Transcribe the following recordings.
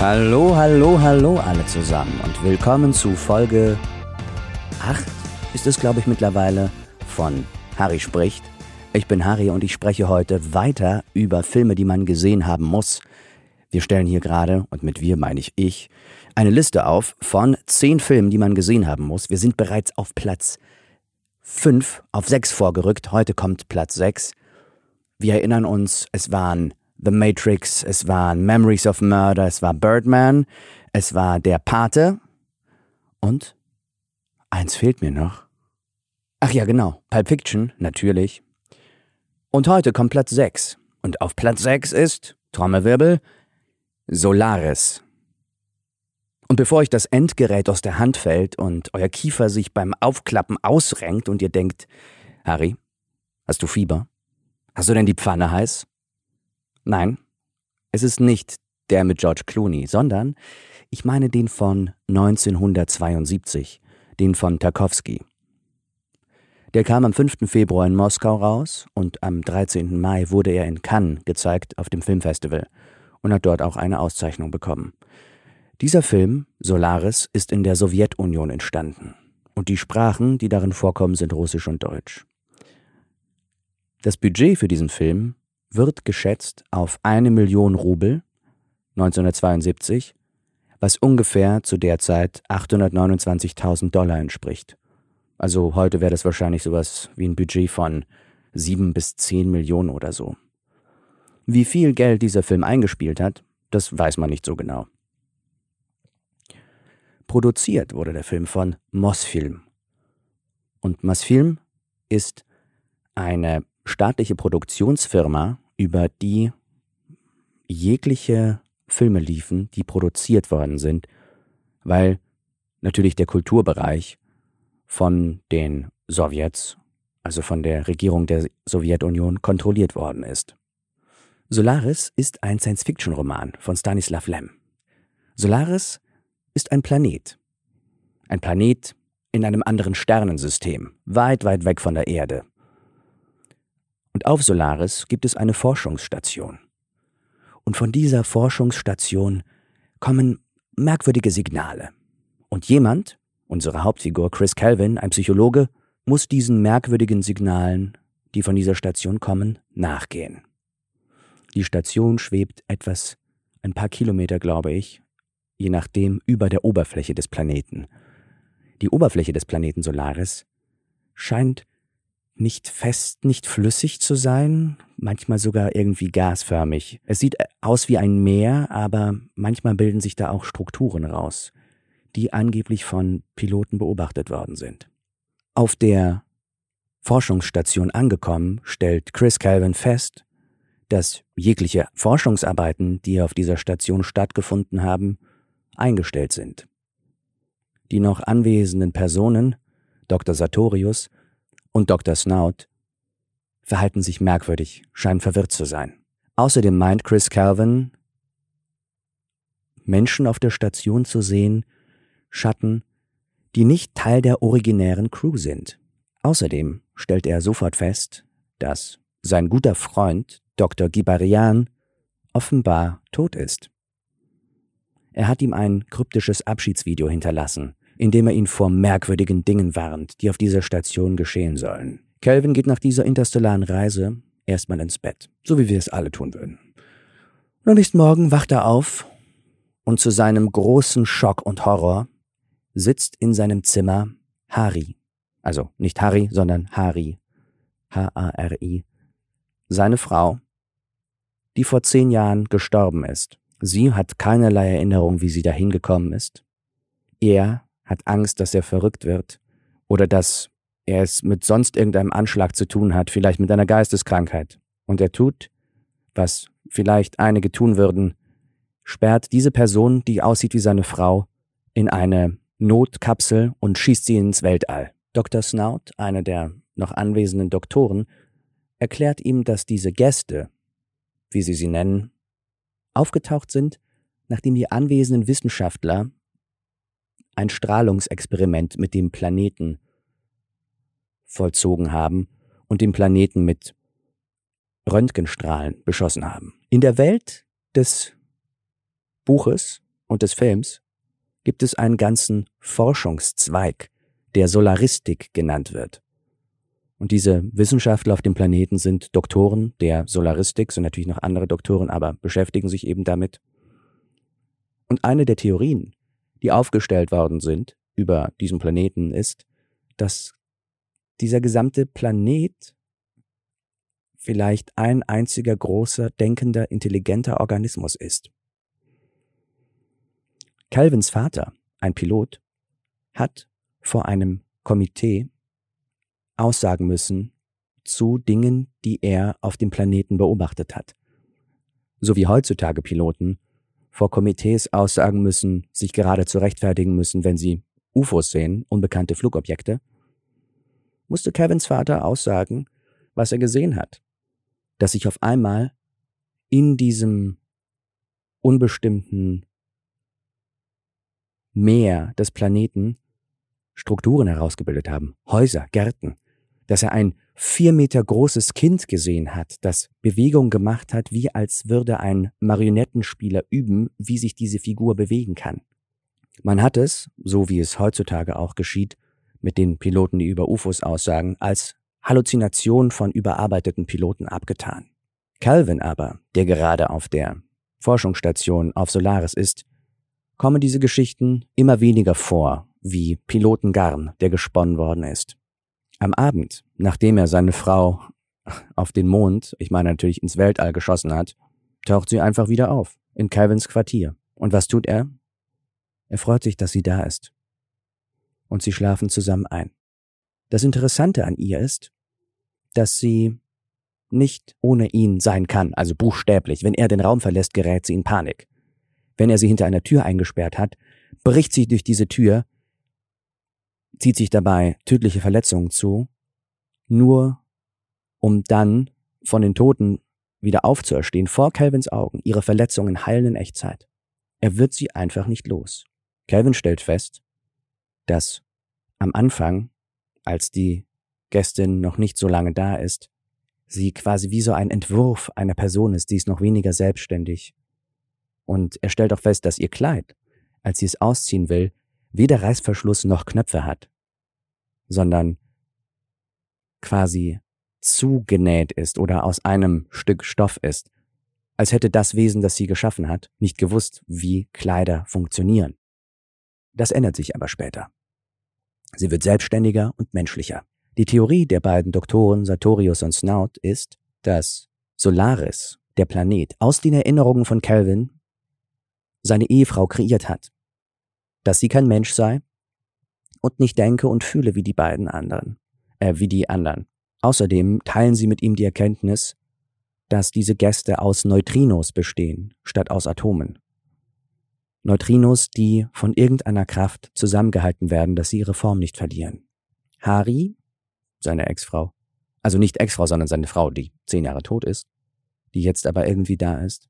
Hallo, hallo, hallo alle zusammen und willkommen zu Folge 8 ist es, glaube ich, mittlerweile von Harry spricht. Ich bin Harry und ich spreche heute weiter über Filme, die man gesehen haben muss. Wir stellen hier gerade, und mit wir meine ich ich, eine Liste auf von zehn Filmen, die man gesehen haben muss. Wir sind bereits auf Platz 5, auf 6 vorgerückt. Heute kommt Platz 6. Wir erinnern uns, es waren The Matrix, es waren Memories of Murder, es war Birdman, es war Der Pate und eins fehlt mir noch. Ach ja, genau, Pulp Fiction, natürlich. Und heute kommt Platz 6. Und auf Platz 6 ist, Trommelwirbel, Solaris. Und bevor euch das Endgerät aus der Hand fällt und euer Kiefer sich beim Aufklappen ausrenkt und ihr denkt, Harry, hast du Fieber? Hast du denn die Pfanne heiß? Nein, es ist nicht der mit George Clooney, sondern ich meine den von 1972, den von Tarkovsky. Der kam am 5. Februar in Moskau raus und am 13. Mai wurde er in Cannes gezeigt auf dem Filmfestival und hat dort auch eine Auszeichnung bekommen. Dieser Film, Solaris, ist in der Sowjetunion entstanden und die Sprachen, die darin vorkommen, sind Russisch und Deutsch. Das Budget für diesen Film wird geschätzt auf eine Million Rubel 1972, was ungefähr zu der Zeit 829.000 Dollar entspricht. Also heute wäre das wahrscheinlich sowas wie ein Budget von sieben bis zehn Millionen oder so. Wie viel Geld dieser Film eingespielt hat, das weiß man nicht so genau. Produziert wurde der Film von Mosfilm. Und Mosfilm ist eine staatliche Produktionsfirma, über die jegliche Filme liefen, die produziert worden sind, weil natürlich der Kulturbereich von den Sowjets, also von der Regierung der Sowjetunion, kontrolliert worden ist. Solaris ist ein Science-Fiction-Roman von Stanislav Lem. Solaris ist ein Planet. Ein Planet in einem anderen Sternensystem, weit, weit weg von der Erde. Und auf Solaris gibt es eine Forschungsstation. Und von dieser Forschungsstation kommen merkwürdige Signale. Und jemand, unsere Hauptfigur Chris Calvin, ein Psychologe, muss diesen merkwürdigen Signalen, die von dieser Station kommen, nachgehen. Die Station schwebt etwas, ein paar Kilometer, glaube ich, je nachdem, über der Oberfläche des Planeten. Die Oberfläche des Planeten Solaris scheint nicht fest, nicht flüssig zu sein, manchmal sogar irgendwie gasförmig. Es sieht aus wie ein Meer, aber manchmal bilden sich da auch Strukturen raus, die angeblich von Piloten beobachtet worden sind. Auf der Forschungsstation angekommen, stellt Chris Calvin fest, dass jegliche Forschungsarbeiten, die auf dieser Station stattgefunden haben, eingestellt sind. Die noch anwesenden Personen, Dr. Sartorius und Dr. Snout verhalten sich merkwürdig, scheinen verwirrt zu sein. Außerdem meint Chris Calvin, Menschen auf der Station zu sehen, Schatten, die nicht Teil der originären Crew sind. Außerdem stellt er sofort fest, dass sein guter Freund Dr. Gibarian offenbar tot ist. Er hat ihm ein kryptisches Abschiedsvideo hinterlassen, indem er ihn vor merkwürdigen Dingen warnt, die auf dieser Station geschehen sollen. Kelvin geht nach dieser interstellaren Reise erstmal ins Bett, so wie wir es alle tun würden. Und am nächsten Morgen wacht er auf und zu seinem großen Schock und Horror sitzt in seinem Zimmer Hari. Also nicht Harry, sondern Hari. H-A-R-I. Seine Frau, die vor zehn Jahren gestorben ist. Sie hat keinerlei Erinnerung, wie sie dahin gekommen ist. Er hat Angst, dass er verrückt wird oder dass er es mit sonst irgendeinem Anschlag zu tun hat, vielleicht mit einer Geisteskrankheit. Und er tut, was vielleicht einige tun würden, sperrt diese Person, die aussieht wie seine Frau, in eine Notkapsel und schießt sie ins Weltall. Dr. Snout, einer der noch anwesenden Doktoren, erklärt ihm, dass diese Gäste, wie sie sie nennen, aufgetaucht sind, nachdem die anwesenden Wissenschaftler ein Strahlungsexperiment mit dem Planeten vollzogen haben und den Planeten mit Röntgenstrahlen beschossen haben. In der Welt des Buches und des Films gibt es einen ganzen Forschungszweig, der Solaristik genannt wird. Und diese Wissenschaftler auf dem Planeten sind Doktoren der Solaristik, sind natürlich noch andere Doktoren, aber beschäftigen sich eben damit. Und eine der Theorien, die aufgestellt worden sind über diesen Planeten, ist, dass dieser gesamte Planet vielleicht ein einziger großer, denkender, intelligenter Organismus ist. Calvins Vater, ein Pilot, hat vor einem Komitee aussagen müssen zu Dingen, die er auf dem Planeten beobachtet hat. So wie heutzutage Piloten vor Komitees aussagen müssen, sich gerade zu rechtfertigen müssen, wenn sie UFOs sehen, unbekannte Flugobjekte, musste Kevins Vater aussagen, was er gesehen hat. Dass sich auf einmal in diesem unbestimmten Meer des Planeten Strukturen herausgebildet haben, Häuser, Gärten, dass er ein vier Meter großes Kind gesehen hat, das Bewegung gemacht hat, wie als würde ein Marionettenspieler üben, wie sich diese Figur bewegen kann. Man hat es, so wie es heutzutage auch geschieht, mit den Piloten, die über UFOs aussagen, als Halluzination von überarbeiteten Piloten abgetan. Calvin aber, der gerade auf der Forschungsstation auf Solaris ist, kommen diese Geschichten immer weniger vor wie Pilotengarn, der gesponnen worden ist. Am Abend, nachdem er seine Frau auf den Mond, ich meine natürlich ins Weltall geschossen hat, taucht sie einfach wieder auf, in Calvins Quartier. Und was tut er? Er freut sich, dass sie da ist. Und sie schlafen zusammen ein. Das Interessante an ihr ist, dass sie nicht ohne ihn sein kann, also buchstäblich. Wenn er den Raum verlässt, gerät sie in Panik. Wenn er sie hinter einer Tür eingesperrt hat, bricht sie durch diese Tür, zieht sich dabei tödliche Verletzungen zu, nur um dann von den Toten wieder aufzuerstehen vor Calvins Augen. Ihre Verletzungen heilen in Echtzeit. Er wird sie einfach nicht los. Calvin stellt fest, dass am Anfang, als die Gästin noch nicht so lange da ist, sie quasi wie so ein Entwurf einer Person ist, die ist noch weniger selbstständig, und er stellt auch fest, dass ihr Kleid, als sie es ausziehen will, weder Reißverschluss noch Knöpfe hat, sondern quasi zugenäht ist oder aus einem Stück Stoff ist, als hätte das Wesen, das sie geschaffen hat, nicht gewusst, wie Kleider funktionieren. Das ändert sich aber später. Sie wird selbstständiger und menschlicher. Die Theorie der beiden Doktoren Sartorius und Snout ist, dass Solaris, der Planet, aus den Erinnerungen von Calvin seine Ehefrau kreiert hat. Dass sie kein Mensch sei und nicht denke und fühle wie die beiden anderen, äh, wie die anderen. Außerdem teilen sie mit ihm die Erkenntnis, dass diese Gäste aus Neutrinos bestehen, statt aus Atomen. Neutrinos, die von irgendeiner Kraft zusammengehalten werden, dass sie ihre Form nicht verlieren. Hari, seine Ex-Frau, also nicht Ex-Frau, sondern seine Frau, die zehn Jahre tot ist, die jetzt aber irgendwie da ist,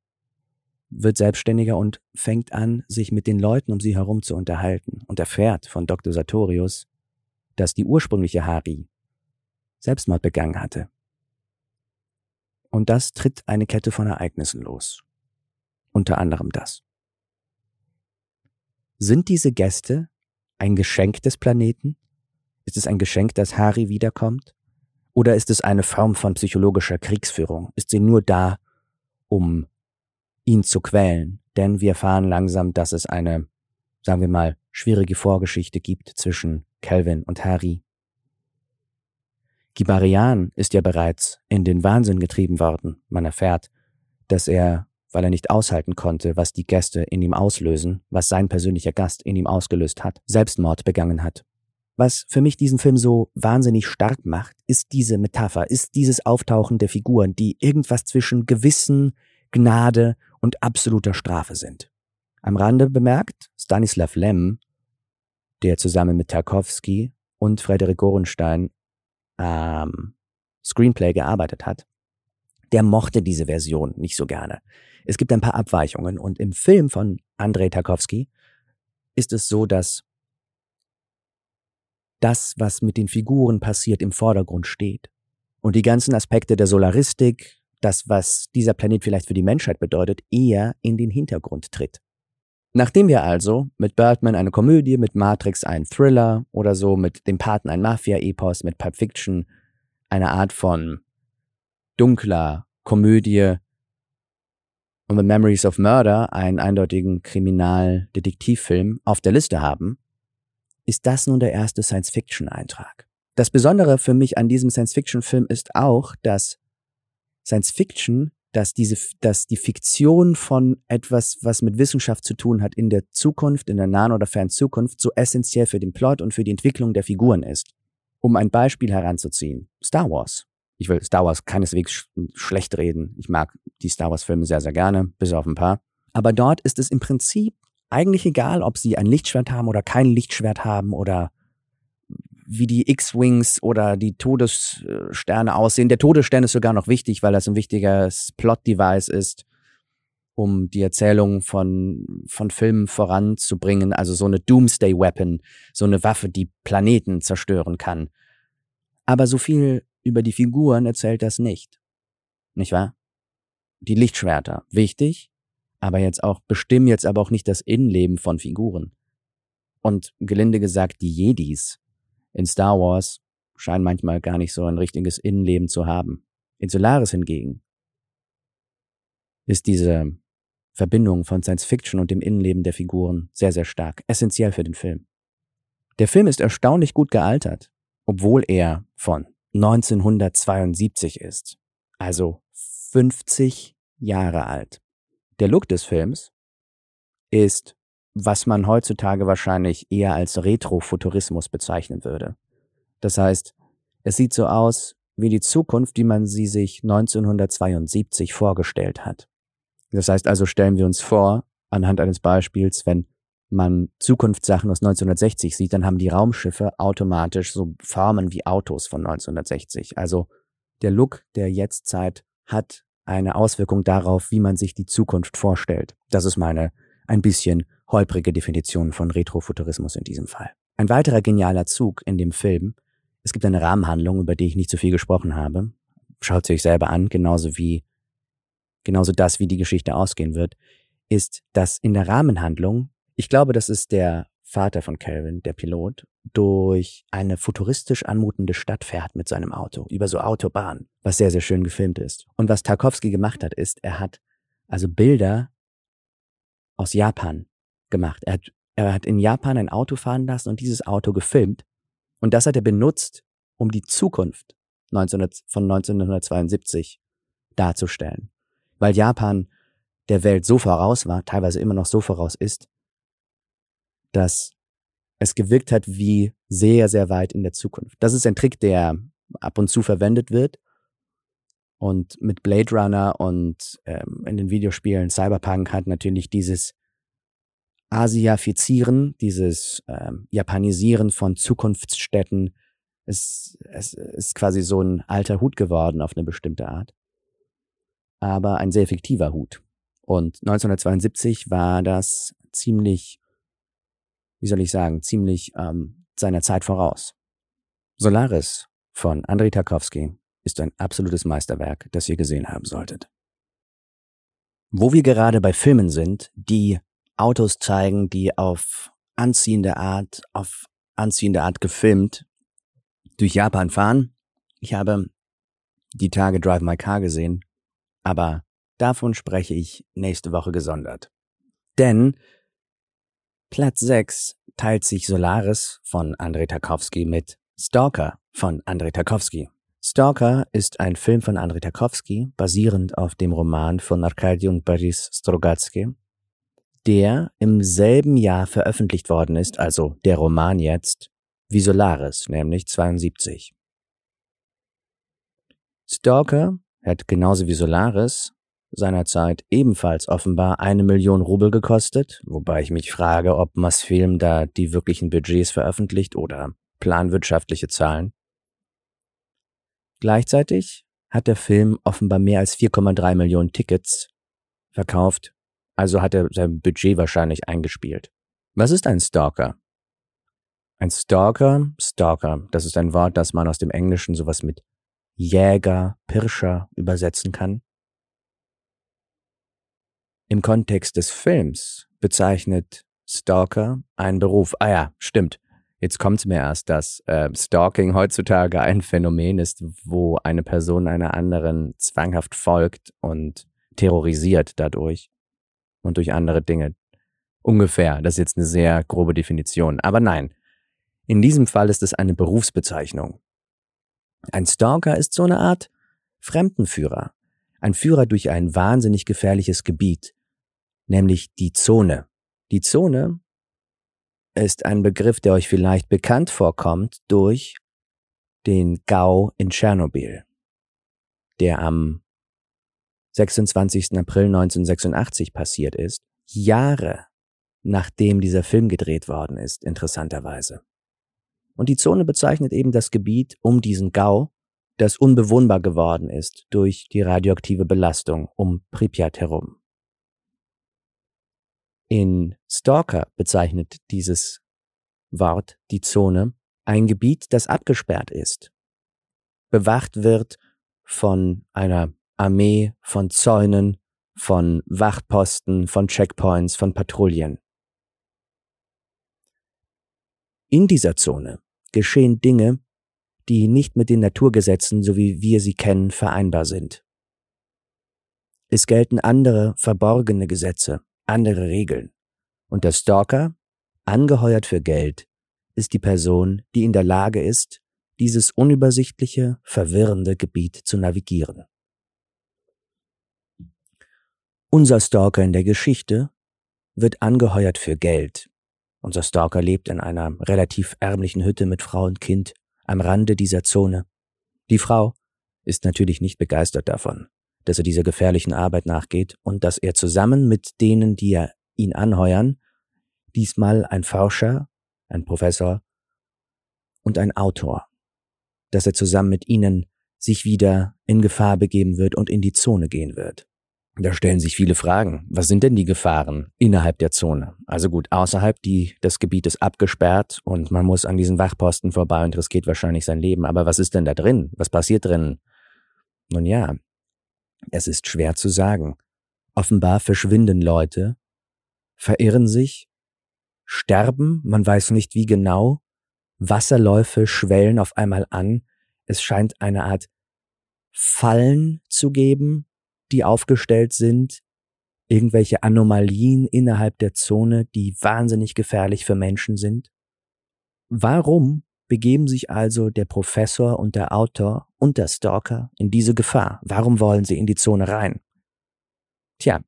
wird selbstständiger und fängt an, sich mit den Leuten um sie herum zu unterhalten und erfährt von Dr. Sartorius, dass die ursprüngliche Hari Selbstmord begangen hatte. Und das tritt eine Kette von Ereignissen los. Unter anderem das. Sind diese Gäste ein Geschenk des Planeten? Ist es ein Geschenk, dass Hari wiederkommt? Oder ist es eine Form von psychologischer Kriegsführung? Ist sie nur da, um ihn zu quälen, denn wir erfahren langsam, dass es eine, sagen wir mal, schwierige Vorgeschichte gibt zwischen Calvin und Harry. Gibarian ist ja bereits in den Wahnsinn getrieben worden. Man erfährt, dass er, weil er nicht aushalten konnte, was die Gäste in ihm auslösen, was sein persönlicher Gast in ihm ausgelöst hat, Selbstmord begangen hat. Was für mich diesen Film so wahnsinnig stark macht, ist diese Metapher, ist dieses Auftauchen der Figuren, die irgendwas zwischen Gewissen, Gnade und absoluter Strafe sind. Am Rande bemerkt, Stanislav Lem, der zusammen mit Tarkovsky und Frederik Gorenstein am ähm, Screenplay gearbeitet hat, der mochte diese Version nicht so gerne. Es gibt ein paar Abweichungen und im Film von Andrei Tarkovsky ist es so, dass das, was mit den Figuren passiert, im Vordergrund steht. Und die ganzen Aspekte der Solaristik, das, was dieser Planet vielleicht für die Menschheit bedeutet, eher in den Hintergrund tritt. Nachdem wir also mit Birdman eine Komödie, mit Matrix einen Thriller oder so, mit dem Paten ein Mafia-Epos, mit Pulp Fiction eine Art von dunkler Komödie und mit Memories of Murder einen eindeutigen Kriminaldetektivfilm auf der Liste haben, ist das nun der erste Science-Fiction-Eintrag. Das Besondere für mich an diesem Science-Fiction-Film ist auch, dass Science-Fiction, dass diese, dass die Fiktion von etwas, was mit Wissenschaft zu tun hat, in der Zukunft, in der nahen oder fernen Zukunft, so essentiell für den Plot und für die Entwicklung der Figuren ist. Um ein Beispiel heranzuziehen. Star Wars. Ich will Star Wars keineswegs sch schlecht reden. Ich mag die Star Wars-Filme sehr, sehr gerne, bis auf ein paar. Aber dort ist es im Prinzip eigentlich egal, ob sie ein Lichtschwert haben oder kein Lichtschwert haben oder wie die X-Wings oder die Todessterne aussehen. Der Todesstern ist sogar noch wichtig, weil das ein wichtiges Plot-Device ist, um die Erzählung von, von Filmen voranzubringen. Also so eine Doomsday-Weapon, so eine Waffe, die Planeten zerstören kann. Aber so viel über die Figuren erzählt das nicht. Nicht wahr? Die Lichtschwerter, wichtig, aber jetzt auch, bestimmen jetzt aber auch nicht das Innenleben von Figuren. Und gelinde gesagt, die Jedis in Star Wars scheinen manchmal gar nicht so ein richtiges Innenleben zu haben. In Solaris hingegen ist diese Verbindung von Science Fiction und dem Innenleben der Figuren sehr, sehr stark, essentiell für den Film. Der Film ist erstaunlich gut gealtert, obwohl er von 1972 ist, also 50 Jahre alt. Der Look des Films ist, was man heutzutage wahrscheinlich eher als Retrofuturismus bezeichnen würde. Das heißt, es sieht so aus wie die Zukunft, wie man sie sich 1972 vorgestellt hat. Das heißt also, stellen wir uns vor, anhand eines Beispiels, wenn man Zukunftssachen aus 1960 sieht, dann haben die Raumschiffe automatisch so Formen wie Autos von 1960. Also der Look der Jetztzeit hat eine Auswirkung darauf, wie man sich die Zukunft vorstellt. Das ist meine ein bisschen holprige Definition von Retrofuturismus in diesem Fall. Ein weiterer genialer Zug in dem Film, es gibt eine Rahmenhandlung, über die ich nicht so viel gesprochen habe. Schaut sie euch selber an, genauso wie, genauso das, wie die Geschichte ausgehen wird, ist, dass in der Rahmenhandlung, ich glaube, das ist der Vater von Calvin, der Pilot, durch eine futuristisch anmutende Stadt fährt mit seinem Auto, über so Autobahnen, was sehr, sehr schön gefilmt ist. Und was Tarkovsky gemacht hat, ist, er hat also Bilder aus Japan gemacht. Er hat, er hat in Japan ein Auto fahren lassen und dieses Auto gefilmt. Und das hat er benutzt, um die Zukunft 1900, von 1972 darzustellen. Weil Japan der Welt so voraus war, teilweise immer noch so voraus ist, dass es gewirkt hat wie sehr, sehr weit in der Zukunft. Das ist ein Trick, der ab und zu verwendet wird. Und mit Blade Runner und ähm, in den Videospielen Cyberpunk hat natürlich dieses Asiafizieren, dieses ähm, Japanisieren von Zukunftsstädten, es, es ist quasi so ein alter Hut geworden auf eine bestimmte Art. Aber ein sehr effektiver Hut. Und 1972 war das ziemlich wie soll ich sagen, ziemlich ähm, seiner Zeit voraus. Solaris von Andrei Tarkovsky ist ein absolutes Meisterwerk, das ihr gesehen haben solltet. Wo wir gerade bei Filmen sind, die Autos zeigen, die auf anziehende Art, auf anziehende Art gefilmt durch Japan fahren. Ich habe die Tage Drive My Car gesehen, aber davon spreche ich nächste Woche gesondert. Denn Platz 6 teilt sich Solaris von Andrei Tarkovsky mit Stalker von Andrei Tarkovsky. Stalker ist ein Film von Andrei Tarkovsky, basierend auf dem Roman von Arkady und Boris Strogatsky, der im selben Jahr veröffentlicht worden ist, also der Roman jetzt, wie Solaris, nämlich 72. Stalker hat genauso wie Solaris seinerzeit ebenfalls offenbar eine Million Rubel gekostet, wobei ich mich frage, ob Masfilm da die wirklichen Budgets veröffentlicht oder planwirtschaftliche Zahlen. Gleichzeitig hat der Film offenbar mehr als 4,3 Millionen Tickets verkauft, also hat er sein Budget wahrscheinlich eingespielt. Was ist ein Stalker? Ein Stalker, Stalker, das ist ein Wort, das man aus dem Englischen sowas mit Jäger, Pirscher übersetzen kann. Im Kontext des Films bezeichnet Stalker einen Beruf. Ah ja, stimmt. Jetzt kommt es mir erst, dass äh, Stalking heutzutage ein Phänomen ist, wo eine Person einer anderen zwanghaft folgt und terrorisiert dadurch und durch andere Dinge. Ungefähr. Das ist jetzt eine sehr grobe Definition. Aber nein. In diesem Fall ist es eine Berufsbezeichnung. Ein Stalker ist so eine Art Fremdenführer. Ein Führer durch ein wahnsinnig gefährliches Gebiet. Nämlich die Zone. Die Zone ist ein Begriff, der euch vielleicht bekannt vorkommt durch den Gau in Tschernobyl, der am 26. April 1986 passiert ist, Jahre nachdem dieser Film gedreht worden ist, interessanterweise. Und die Zone bezeichnet eben das Gebiet um diesen Gau, das unbewohnbar geworden ist durch die radioaktive Belastung um Pripyat herum. In Stalker bezeichnet dieses Wort, die Zone, ein Gebiet, das abgesperrt ist, bewacht wird von einer Armee, von Zäunen, von Wachtposten, von Checkpoints, von Patrouillen. In dieser Zone geschehen Dinge, die nicht mit den Naturgesetzen, so wie wir sie kennen, vereinbar sind. Es gelten andere verborgene Gesetze, andere Regeln. Und der Stalker, angeheuert für Geld, ist die Person, die in der Lage ist, dieses unübersichtliche, verwirrende Gebiet zu navigieren. Unser Stalker in der Geschichte wird angeheuert für Geld. Unser Stalker lebt in einer relativ ärmlichen Hütte mit Frau und Kind am Rande dieser Zone. Die Frau ist natürlich nicht begeistert davon dass er dieser gefährlichen Arbeit nachgeht und dass er zusammen mit denen, die er ihn anheuern, diesmal ein Forscher, ein Professor und ein Autor, dass er zusammen mit ihnen sich wieder in Gefahr begeben wird und in die Zone gehen wird. Da stellen sich viele Fragen. Was sind denn die Gefahren innerhalb der Zone? Also gut, außerhalb die, das Gebiet ist abgesperrt und man muss an diesen Wachposten vorbei und riskiert wahrscheinlich sein Leben. Aber was ist denn da drin? Was passiert drin? Nun ja, es ist schwer zu sagen. Offenbar verschwinden Leute, verirren sich, sterben, man weiß nicht wie genau, Wasserläufe schwellen auf einmal an, es scheint eine Art Fallen zu geben, die aufgestellt sind, irgendwelche Anomalien innerhalb der Zone, die wahnsinnig gefährlich für Menschen sind. Warum begeben sich also der Professor und der Autor und der Stalker in diese Gefahr. Warum wollen sie in die Zone rein? Tja,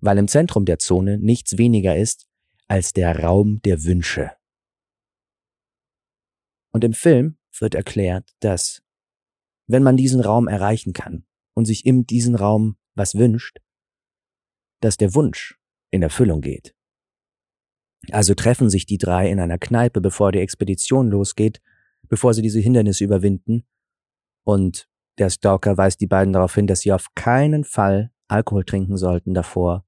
weil im Zentrum der Zone nichts weniger ist als der Raum der Wünsche. Und im Film wird erklärt, dass wenn man diesen Raum erreichen kann und sich in diesen Raum was wünscht, dass der Wunsch in Erfüllung geht. Also treffen sich die drei in einer Kneipe, bevor die Expedition losgeht, bevor sie diese Hindernisse überwinden. Und der Stalker weist die beiden darauf hin, dass sie auf keinen Fall Alkohol trinken sollten davor,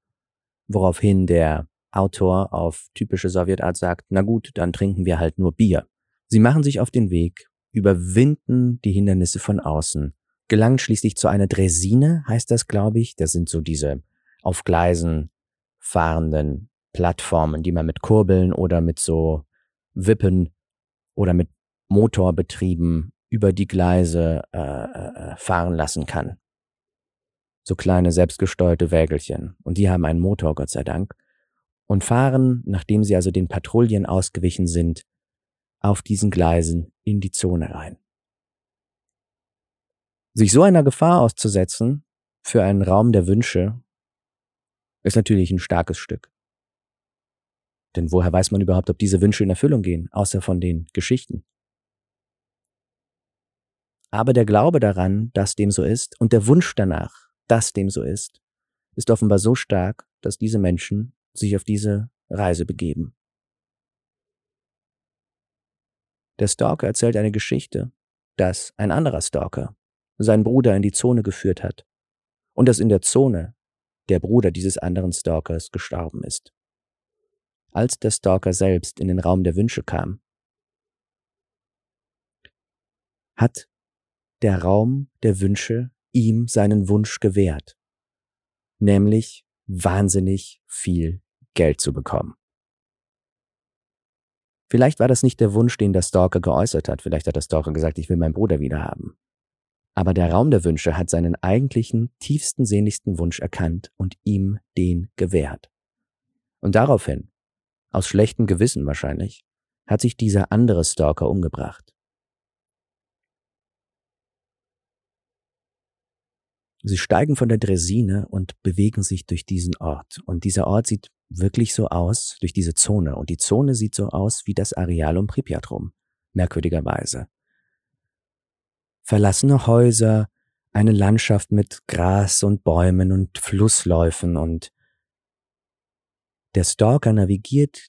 woraufhin der Autor auf typische Sowjetart sagt, na gut, dann trinken wir halt nur Bier. Sie machen sich auf den Weg, überwinden die Hindernisse von außen, gelangen schließlich zu einer Dresine, heißt das, glaube ich. Das sind so diese auf Gleisen fahrenden Plattformen, die man mit Kurbeln oder mit so Wippen oder mit Motorbetrieben über die Gleise äh, äh, fahren lassen kann. So kleine selbstgesteuerte Wägelchen. Und die haben einen Motor, Gott sei Dank. Und fahren, nachdem sie also den Patrouillen ausgewichen sind, auf diesen Gleisen in die Zone rein. Sich so einer Gefahr auszusetzen für einen Raum der Wünsche ist natürlich ein starkes Stück. Denn woher weiß man überhaupt, ob diese Wünsche in Erfüllung gehen, außer von den Geschichten? Aber der Glaube daran, dass dem so ist, und der Wunsch danach, dass dem so ist, ist offenbar so stark, dass diese Menschen sich auf diese Reise begeben. Der Stalker erzählt eine Geschichte, dass ein anderer Stalker seinen Bruder in die Zone geführt hat und dass in der Zone der Bruder dieses anderen Stalkers gestorben ist. Als der Stalker selbst in den Raum der Wünsche kam, hat der Raum der Wünsche ihm seinen Wunsch gewährt, nämlich wahnsinnig viel Geld zu bekommen. Vielleicht war das nicht der Wunsch, den der Stalker geäußert hat. Vielleicht hat der Stalker gesagt, ich will meinen Bruder wieder haben. Aber der Raum der Wünsche hat seinen eigentlichen, tiefsten, sehnlichsten Wunsch erkannt und ihm den gewährt. Und daraufhin, aus schlechtem Gewissen wahrscheinlich, hat sich dieser andere Stalker umgebracht. Sie steigen von der Dresine und bewegen sich durch diesen Ort. Und dieser Ort sieht wirklich so aus, durch diese Zone. Und die Zone sieht so aus wie das Areal um Pripyat rum. Merkwürdigerweise. Verlassene Häuser, eine Landschaft mit Gras und Bäumen und Flussläufen und der Stalker navigiert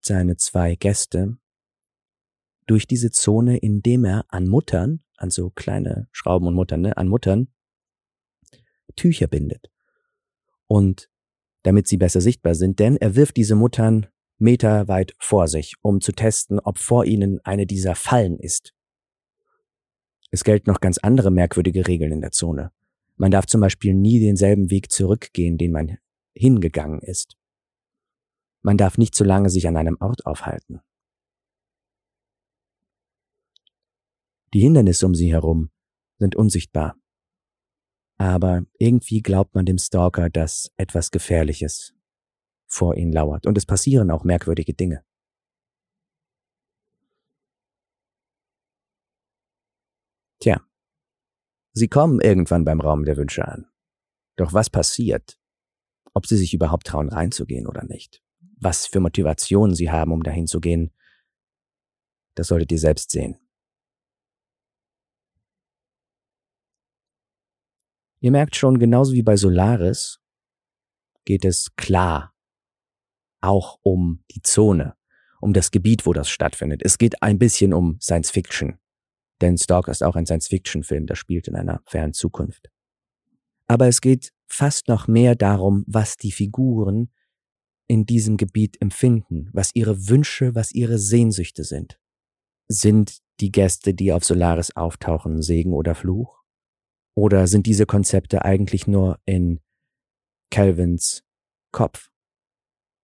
seine zwei Gäste durch diese Zone, indem er an Muttern, an so kleine Schrauben und Muttern, ne, an Muttern Tücher bindet. Und damit sie besser sichtbar sind, denn er wirft diese Muttern meterweit vor sich, um zu testen, ob vor ihnen eine dieser Fallen ist. Es gelten noch ganz andere merkwürdige Regeln in der Zone. Man darf zum Beispiel nie denselben Weg zurückgehen, den man hingegangen ist. Man darf nicht zu lange sich an einem Ort aufhalten. Die Hindernisse um sie herum sind unsichtbar aber irgendwie glaubt man dem Stalker, dass etwas Gefährliches vor ihn lauert. Und es passieren auch merkwürdige Dinge. Tja, sie kommen irgendwann beim Raum der Wünsche an. Doch was passiert? Ob sie sich überhaupt trauen, reinzugehen oder nicht? Was für Motivationen sie haben, um dahin zu gehen, das solltet ihr selbst sehen. Ihr merkt schon, genauso wie bei Solaris geht es klar auch um die Zone, um das Gebiet, wo das stattfindet. Es geht ein bisschen um Science Fiction. Denn Stalker ist auch ein Science-Fiction-Film, der spielt in einer fernen Zukunft. Aber es geht fast noch mehr darum, was die Figuren in diesem Gebiet empfinden, was ihre Wünsche, was ihre Sehnsüchte sind. Sind die Gäste, die auf Solaris auftauchen, Segen oder Fluch? Oder sind diese Konzepte eigentlich nur in Calvins Kopf?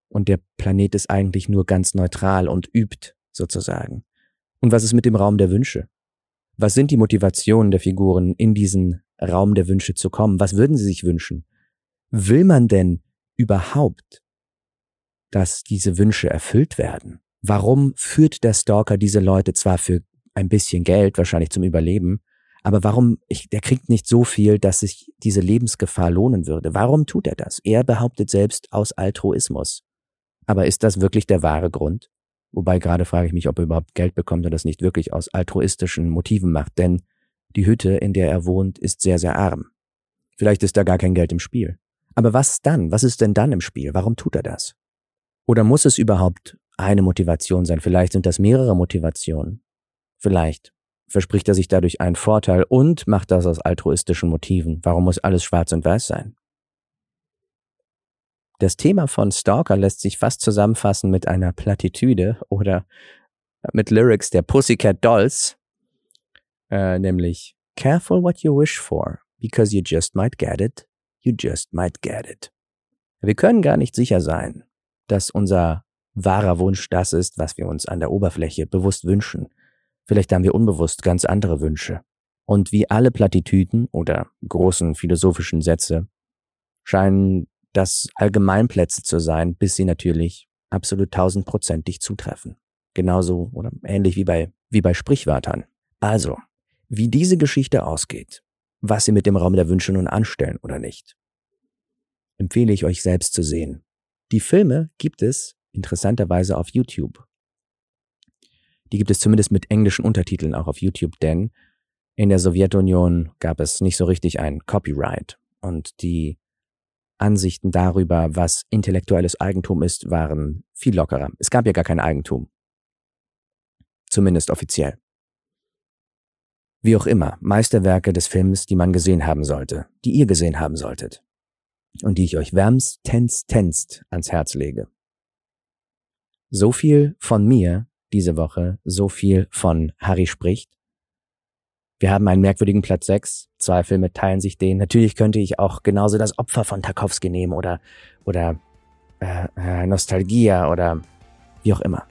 Und der Planet ist eigentlich nur ganz neutral und übt, sozusagen. Und was ist mit dem Raum der Wünsche? Was sind die Motivationen der Figuren, in diesen Raum der Wünsche zu kommen? Was würden sie sich wünschen? Will man denn überhaupt, dass diese Wünsche erfüllt werden? Warum führt der Stalker diese Leute zwar für ein bisschen Geld, wahrscheinlich zum Überleben, aber warum, ich, der kriegt nicht so viel, dass sich diese Lebensgefahr lohnen würde. Warum tut er das? Er behauptet selbst aus Altruismus. Aber ist das wirklich der wahre Grund? Wobei gerade frage ich mich, ob er überhaupt Geld bekommt und das nicht wirklich aus altruistischen Motiven macht, denn die Hütte, in der er wohnt, ist sehr, sehr arm. Vielleicht ist da gar kein Geld im Spiel. Aber was dann? Was ist denn dann im Spiel? Warum tut er das? Oder muss es überhaupt eine Motivation sein? Vielleicht sind das mehrere Motivationen. Vielleicht verspricht er sich dadurch einen Vorteil und macht das aus altruistischen Motiven. Warum muss alles schwarz und weiß sein? Das Thema von Stalker lässt sich fast zusammenfassen mit einer Plattitüde oder mit Lyrics der Pussycat Dolls, äh, nämlich Careful what you wish for, because you just might get it, you just might get it. Wir können gar nicht sicher sein, dass unser wahrer Wunsch das ist, was wir uns an der Oberfläche bewusst wünschen. Vielleicht haben wir unbewusst ganz andere Wünsche. Und wie alle Plattitüden oder großen philosophischen Sätze scheinen das Allgemeinplätze zu sein, bis sie natürlich absolut tausendprozentig zutreffen. Genauso oder ähnlich wie bei, wie bei Sprichwörtern. Also, wie diese Geschichte ausgeht, was Sie mit dem Raum der Wünsche nun anstellen oder nicht, empfehle ich euch selbst zu sehen. Die Filme gibt es interessanterweise auf YouTube. Die gibt es zumindest mit englischen Untertiteln auch auf YouTube, denn in der Sowjetunion gab es nicht so richtig ein Copyright und die Ansichten darüber, was intellektuelles Eigentum ist, waren viel lockerer. Es gab ja gar kein Eigentum. Zumindest offiziell. Wie auch immer, Meisterwerke des Films, die man gesehen haben sollte, die ihr gesehen haben solltet und die ich euch wärmstens tenst ans Herz lege. So viel von mir diese Woche so viel von Harry spricht. Wir haben einen merkwürdigen Platz 6. Zwei Filme teilen sich den. Natürlich könnte ich auch genauso das Opfer von Tarkovsky nehmen oder, oder äh, äh, Nostalgia oder wie auch immer.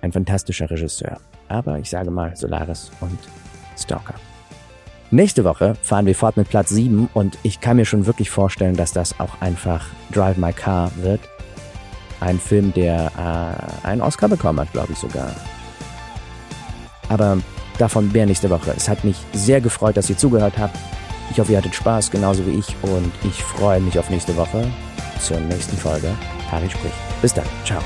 Ein fantastischer Regisseur. Aber ich sage mal Solaris und Stalker. Nächste Woche fahren wir fort mit Platz 7 und ich kann mir schon wirklich vorstellen, dass das auch einfach Drive My Car wird. Ein Film, der äh, einen Oscar bekommen hat, glaube ich sogar. Aber davon mehr nächste Woche. Es hat mich sehr gefreut, dass ihr zugehört habt. Ich hoffe, ihr hattet Spaß, genauso wie ich. Und ich freue mich auf nächste Woche zur nächsten Folge. Harry spricht. Bis dann. Ciao.